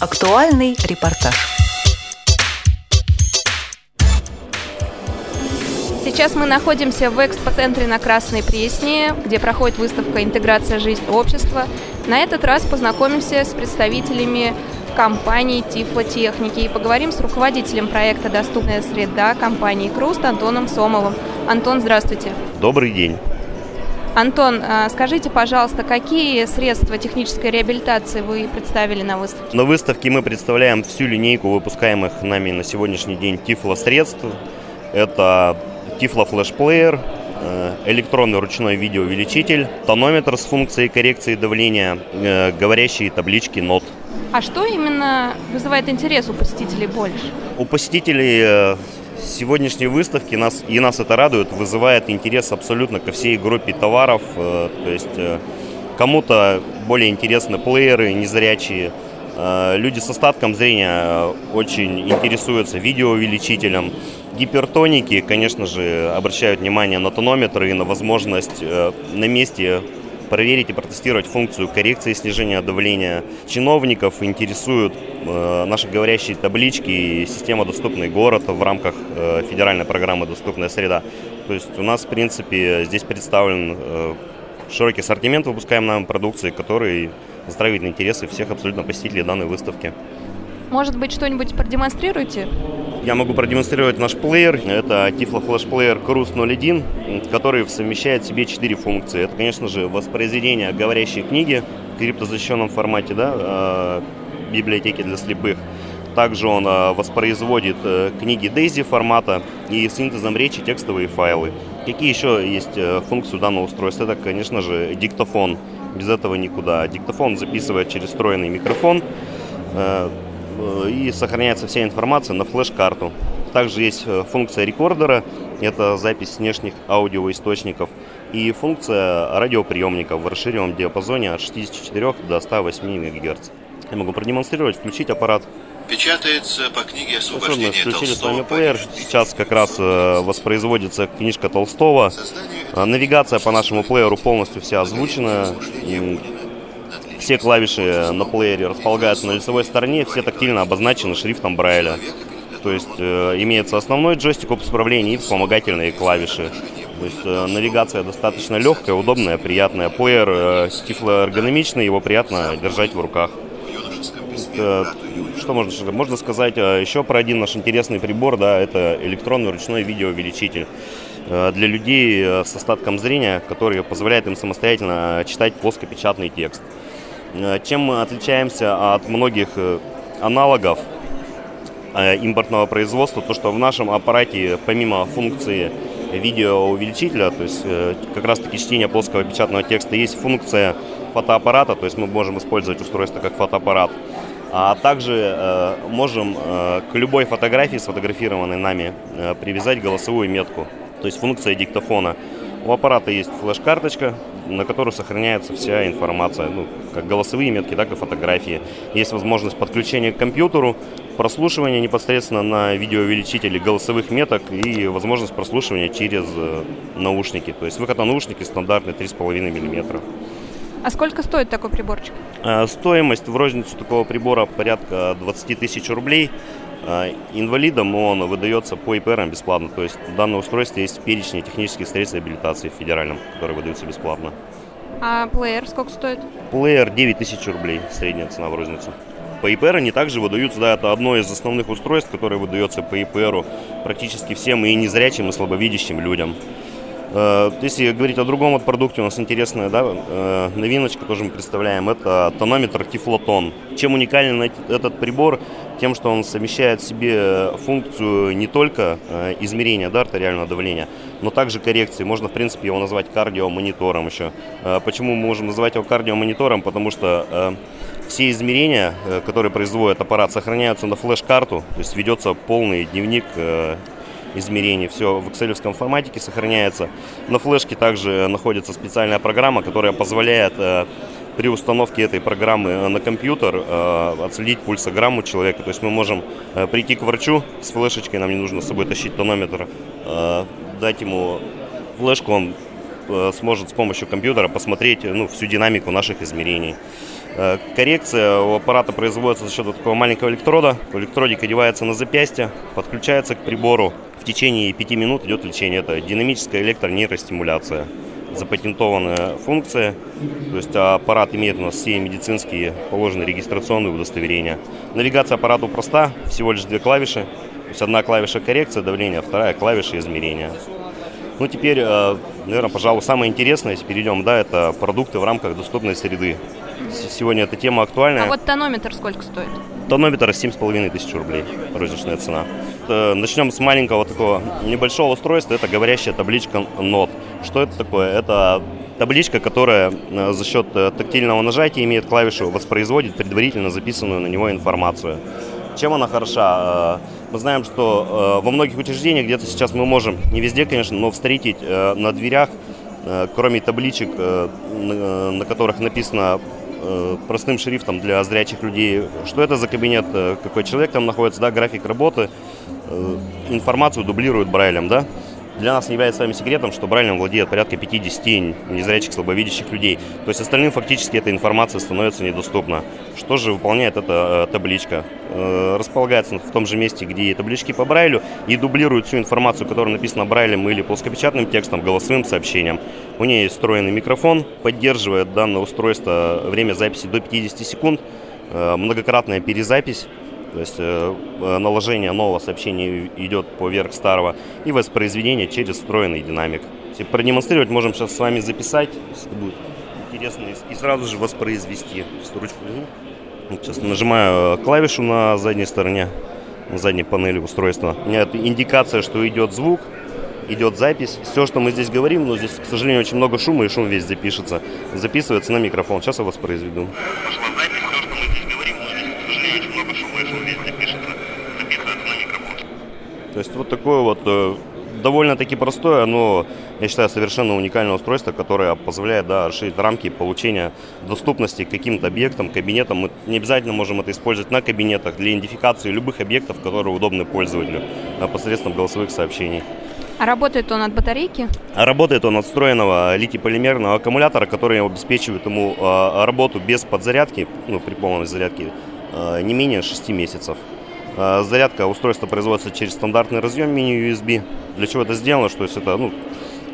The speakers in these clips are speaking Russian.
Актуальный репортаж. Сейчас мы находимся в экспоцентре на Красной Пресне, где проходит выставка «Интеграция жизни общества». На этот раз познакомимся с представителями компании Тифлотехники и поговорим с руководителем проекта «Доступная среда» компании «Круст» Антоном Сомовым. Антон, здравствуйте. Добрый день. Антон, а, скажите, пожалуйста, какие средства технической реабилитации вы представили на выставке? На выставке мы представляем всю линейку выпускаемых нами на сегодняшний день тифло-средств. Это тифло-флешплеер, э, электронный ручной видеоувеличитель, тонометр с функцией коррекции давления, э, говорящие таблички нот. А что именно вызывает интерес у посетителей больше? У посетителей э, сегодняшней выставки нас, и нас это радует, вызывает интерес абсолютно ко всей группе товаров. Э, то есть э, кому-то более интересны плееры незрячие, э, люди с остатком зрения очень интересуются видеоувеличителем. Гипертоники, конечно же, обращают внимание на тонометры и на возможность на месте проверить и протестировать функцию коррекции снижения давления. Чиновников интересуют э, наши говорящие таблички и система «Доступный город» в рамках э, федеральной программы «Доступная среда». То есть у нас, в принципе, здесь представлен э, широкий ассортимент выпускаемой продукции, который затрагивает интересы всех абсолютно посетителей данной выставки. Может быть, что-нибудь продемонстрируете? Я могу продемонстрировать наш плеер. Это Tiflo Flash Player Cruise 01, который совмещает в себе четыре функции. Это, конечно же, воспроизведение говорящей книги в криптозащищенном формате, да, э, библиотеки для слепых. Также он э, воспроизводит э, книги DAISY формата и синтезом речи текстовые файлы. Какие еще есть функции данного устройства? Это, конечно же, диктофон. Без этого никуда. Диктофон записывает через встроенный микрофон и сохраняется вся информация на флеш-карту. Также есть э, функция рекордера, это запись внешних аудиоисточников, и функция радиоприемника в расширенном диапазоне от 64 до 108 МГц. Я могу продемонстрировать, включить аппарат. Печатается по книге освобождения включили с вами плеер. Сейчас как раз э, воспроизводится книжка Толстого. Навигация по нашему плееру полностью вся озвучена. Все клавиши на плеере располагаются на лицевой стороне, все тактильно обозначены шрифтом Брайля. То есть э, имеется основной джойстик управления и вспомогательные клавиши. То есть э, навигация достаточно легкая, удобная, приятная. Плеер э, тифлоэргономичный, его приятно держать в руках. Э, что можно сказать? Можно сказать э, еще про один наш интересный прибор, да, это электронный ручной видеоувеличитель э, для людей э, с остатком зрения, который позволяет им самостоятельно читать плоскопечатный текст. Э, чем мы отличаемся от многих э, аналогов э, импортного производства, то что в нашем аппарате помимо функции видеоувеличителя, то есть как раз таки чтение плоского печатного текста, есть функция фотоаппарата, то есть мы можем использовать устройство как фотоаппарат, а также можем к любой фотографии, сфотографированной нами, привязать голосовую метку, то есть функция диктофона. У аппарата есть флеш-карточка, на которую сохраняется вся информация, ну, как голосовые метки, так и фотографии. Есть возможность подключения к компьютеру, прослушивания непосредственно на видеоувеличителе голосовых меток и возможность прослушивания через э, наушники. То есть выход на наушники стандартный 3,5 мм. А сколько стоит такой приборчик? Э, стоимость в розницу такого прибора порядка 20 тысяч рублей. Э, инвалидам он выдается по ИПР бесплатно. То есть в данном устройстве есть перечень технических средств реабилитации в федеральном, которые выдаются бесплатно. А плеер сколько стоит? Плеер 9 тысяч рублей, средняя цена в розницу. По ИПР они также выдаются, да, это одно из основных устройств, которое выдается по ИПРу практически всем и незрячим, и слабовидящим людям. Э, если говорить о другом вот продукте, у нас интересная да, э, новиночка тоже мы представляем. Это тонометр Тифлотон. Чем уникален этот прибор? Тем, что он совмещает в себе функцию не только э, измерения да, артериального давления, но также коррекции. Можно, в принципе, его назвать кардиомонитором еще. Почему мы можем называть его кардиомонитором? Потому что все измерения, которые производит аппарат, сохраняются на флеш-карту, то есть ведется полный дневник измерений. Все в excel форматике сохраняется. На флешке также находится специальная программа, которая позволяет э, при установке этой программы э, на компьютер э, отследить пульсограмму человека. То есть мы можем прийти к врачу с флешечкой, нам не нужно с собой тащить тонометр, дать ему флешку, он сможет с помощью компьютера посмотреть ну, всю динамику наших измерений. Э, коррекция у аппарата производится за счет вот такого маленького электрода. Электродик одевается на запястье, подключается к прибору. В течение 5 минут идет лечение. Это динамическая электронейростимуляция. Запатентованная функция. То есть аппарат имеет у нас все медицинские положенные регистрационные удостоверения. Навигация аппарату проста, всего лишь две клавиши. То есть одна клавиша коррекция давления, вторая клавиша измерения. Ну, теперь, э, наверное, пожалуй, самое интересное, если перейдем, да, это продукты в рамках доступной среды. Сегодня эта тема актуальная. А вот тонометр сколько стоит? Тонометр 7,5 тысяч рублей, розничная цена. Э, начнем с маленького такого небольшого устройства. Это говорящая табличка NOT. Что это такое? Это табличка, которая э, за счет тактильного нажатия имеет клавишу, воспроизводит предварительно записанную на него информацию. Чем она хороша? Мы знаем, что э, во многих учреждениях где-то сейчас мы можем, не везде, конечно, но встретить э, на дверях, э, кроме табличек, э, на, которых написано э, простым шрифтом для зрячих людей, что это за кабинет, э, какой человек там находится, да, график работы, э, информацию дублируют Брайлем, да. Для нас не является с секретом, что Брайлем владеет порядка 50 незрячих, слабовидящих людей. То есть остальным фактически эта информация становится недоступна. Что же выполняет эта э, табличка? Э, располагается в том же месте, где и таблички по Брайлю, и дублирует всю информацию, которая написана Брайлем или плоскопечатным текстом, голосовым сообщением. У нее есть встроенный микрофон, поддерживает данное устройство время записи до 50 секунд, э, многократная перезапись то есть э, э, наложение нового сообщения идет поверх старого и воспроизведение через встроенный динамик. Продемонстрировать, можем сейчас с вами записать, если будет интересно, и сразу же воспроизвести. Ручку Сейчас нажимаю э, клавишу на задней стороне, на задней панели устройства. У меня это индикация, что идет звук, идет запись. Все, что мы здесь говорим, но здесь, к сожалению, очень много шума, и шум весь запишется. Записывается на микрофон. Сейчас я воспроизведу. Пошла запись. То есть вот такое вот э, довольно-таки простое, но, я считаю, совершенно уникальное устройство, которое позволяет да, расширить рамки получения доступности к каким-то объектам, кабинетам. Мы не обязательно можем это использовать на кабинетах для идентификации любых объектов, которые удобны пользователю посредством голосовых сообщений. А работает он от батарейки? А работает он от встроенного литий-полимерного аккумулятора, который обеспечивает ему э, работу без подзарядки, ну, при полной зарядке, не менее 6 месяцев. А, зарядка устройства производится через стандартный разъем мини-USB. Для чего это сделано? Что есть это ну,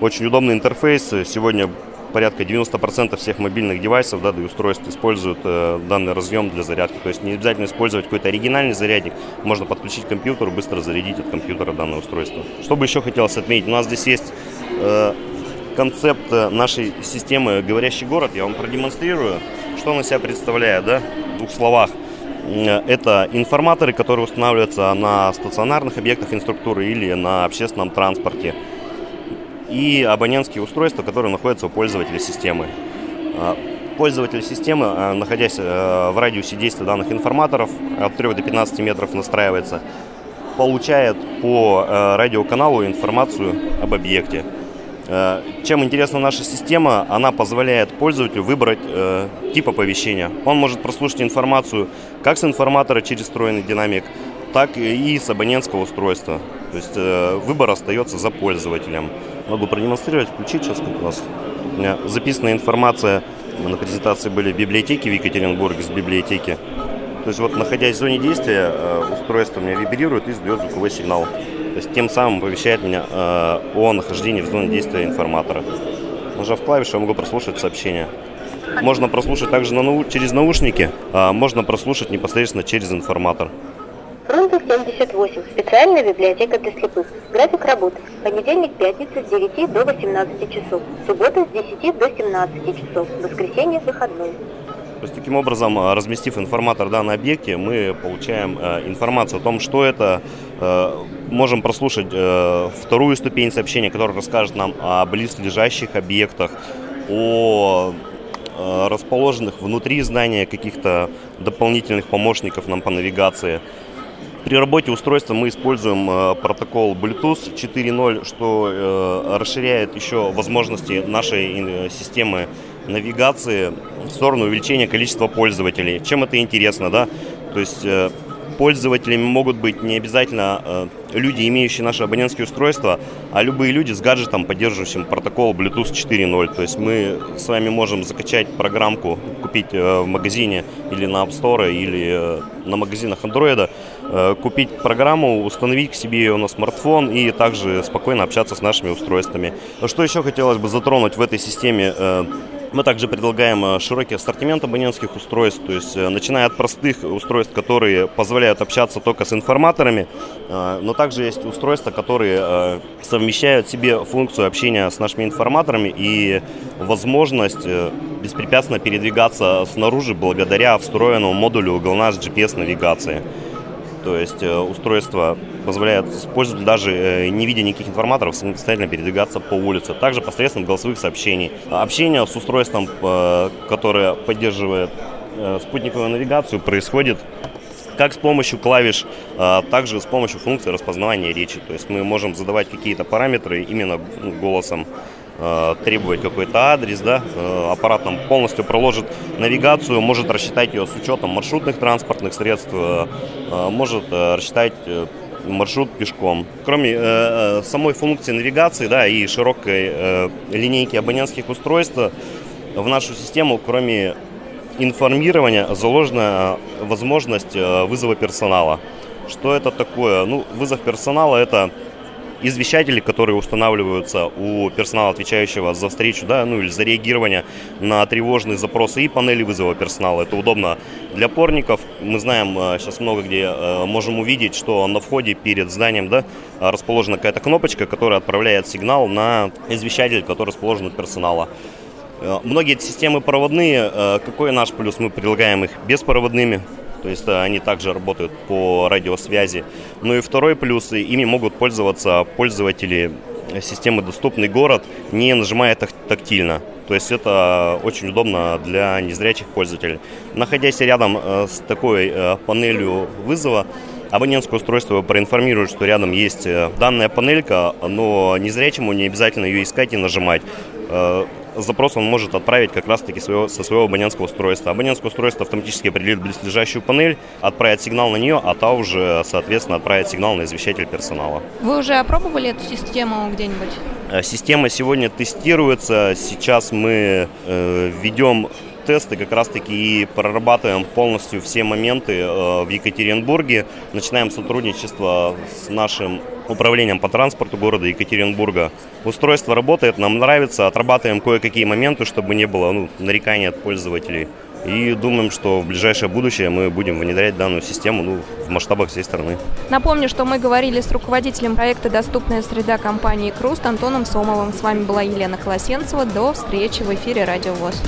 очень удобный интерфейс. Сегодня порядка 90% всех мобильных девайсов, да, и устройств используют э, данный разъем для зарядки. То есть не обязательно использовать какой-то оригинальный зарядник. Можно подключить к компьютеру, быстро зарядить от компьютера данное устройство. Что бы еще хотелось отметить? У нас здесь есть э, концепт нашей системы «Говорящий город». Я вам продемонстрирую, что он из себя представляет, да, в двух словах. Это информаторы, которые устанавливаются на стационарных объектах инфраструктуры или на общественном транспорте. И абонентские устройства, которые находятся у пользователя системы. А, пользователь системы, а, находясь э, в радиусе действия данных информаторов, от 3 до 15 метров настраивается, получает по э, радиоканалу информацию об объекте. Э, чем интересна наша система, она позволяет пользователю выбрать э, тип оповещения. Он может прослушать информацию как с информатора через встроенный динамик, так и с абонентского устройства. То есть э, выбор остается за пользователем. Могу продемонстрировать, включить сейчас, как у нас. У меня записана информация, на презентации были в библиотеке в Екатеринбурге, с библиотеки. То есть вот находясь в зоне действия, э, устройство у меня вибрирует и сдает звуковой сигнал. То есть тем самым оповещает меня э, о нахождении в зоне действия информатора. Нажав клавишу, я могу прослушать сообщение. Можно прослушать также на нау через наушники, а можно прослушать непосредственно через информатор. Фрунзе 78. Специальная библиотека для слепых. График работы. Понедельник, пятница с 9 до 18 часов. Суббота с 10 до 17 часов. Воскресенье, выходной. То есть таким образом, э, разместив информатор да, на объекте, мы получаем э, информацию о том, что это. Э, можем прослушать э, вторую ступень сообщения, которая расскажет нам о близлежащих объектах, о расположенных внутри здания каких-то дополнительных помощников нам по навигации. При работе устройства мы используем протокол Bluetooth 4.0, что расширяет еще возможности нашей системы навигации в сторону увеличения количества пользователей. Чем это интересно, да? То есть э, Пользователями могут быть не обязательно э, люди, имеющие наши абонентские устройства, а любые люди с гаджетом, поддерживающим протокол Bluetooth 4.0. То есть мы с вами можем закачать программку, купить э, в магазине или на App Store, или на магазинах Android, купить программу, установить к себе ее на смартфон и также спокойно общаться с нашими устройствами. Что еще хотелось бы затронуть в этой системе? Мы также предлагаем э, широкий ассортимент абонентских устройств, то есть э, начиная от простых устройств, которые позволяют общаться только с информаторами, э, но также есть устройства, которые совмещают в себе функцию общения с нашими информаторами и возможность беспрепятственно передвигаться снаружи благодаря встроенному модулю GLONASS GPS навигации. То есть э, устройство позволяет пользователю даже э, не видя никаких информаторов самостоятельно передвигаться по улице. Также посредством голосовых сообщений. Общение с устройством, э, которое поддерживает спутниковую навигацию, происходит как с помощью клавиш, так и с помощью функции распознавания речи. То есть мы можем задавать какие-то параметры именно голосом требовать какой-то адрес, да, э, аппарат нам полностью проложит навигацию, может рассчитать ее с учетом маршрутных транспортных средств, э, может рассчитать маршрут пешком. Кроме э, самой функции навигации да, и широкой э, линейки абонентских устройств, в нашу систему, кроме информирования, заложена возможность вызова персонала. Что это такое? Ну, вызов персонала – это извещатели, которые устанавливаются у персонала, отвечающего за встречу, да, ну или за реагирование на тревожные запросы и панели вызова персонала. Это удобно для порников. Мы знаем, сейчас э, много где э, можем увидеть, что на входе перед зданием да, расположена какая-то кнопочка, которая отправляет сигнал на извещатель, который расположен у персонала. Э, многие эти системы проводные. Какой наш плюс? Мы предлагаем их беспроводными то есть они также работают по радиосвязи. Ну и второй плюс, ими могут пользоваться пользователи системы «Доступный город», не нажимая тактильно. То есть это очень удобно для незрячих пользователей. Находясь рядом э, с такой э, панелью вызова, абонентское устройство проинформирует, что рядом есть э, данная панелька, но незрячему не обязательно ее искать и нажимать запрос он может отправить как раз-таки своего, со своего абонентского устройства. Абонентское устройство автоматически определит близлежащую панель, отправит сигнал на нее, а та уже, соответственно, отправит сигнал на извещатель персонала. Вы уже опробовали эту систему где-нибудь? Э, система сегодня тестируется. Сейчас мы э, ведем тесты как раз-таки и прорабатываем полностью все моменты э, в Екатеринбурге. Начинаем сотрудничество с нашим управлением по транспорту города Екатеринбурга. Устройство работает, нам нравится, отрабатываем кое-какие моменты, чтобы не было ну, нареканий от пользователей. И думаем, что в ближайшее будущее мы будем внедрять данную систему ну, в масштабах всей страны. Напомню, что мы говорили с руководителем проекта «Доступная среда» компании «Круст» Антоном Сомовым. С вами была Елена Колосенцева. До встречи в эфире «Радио ВОЗ».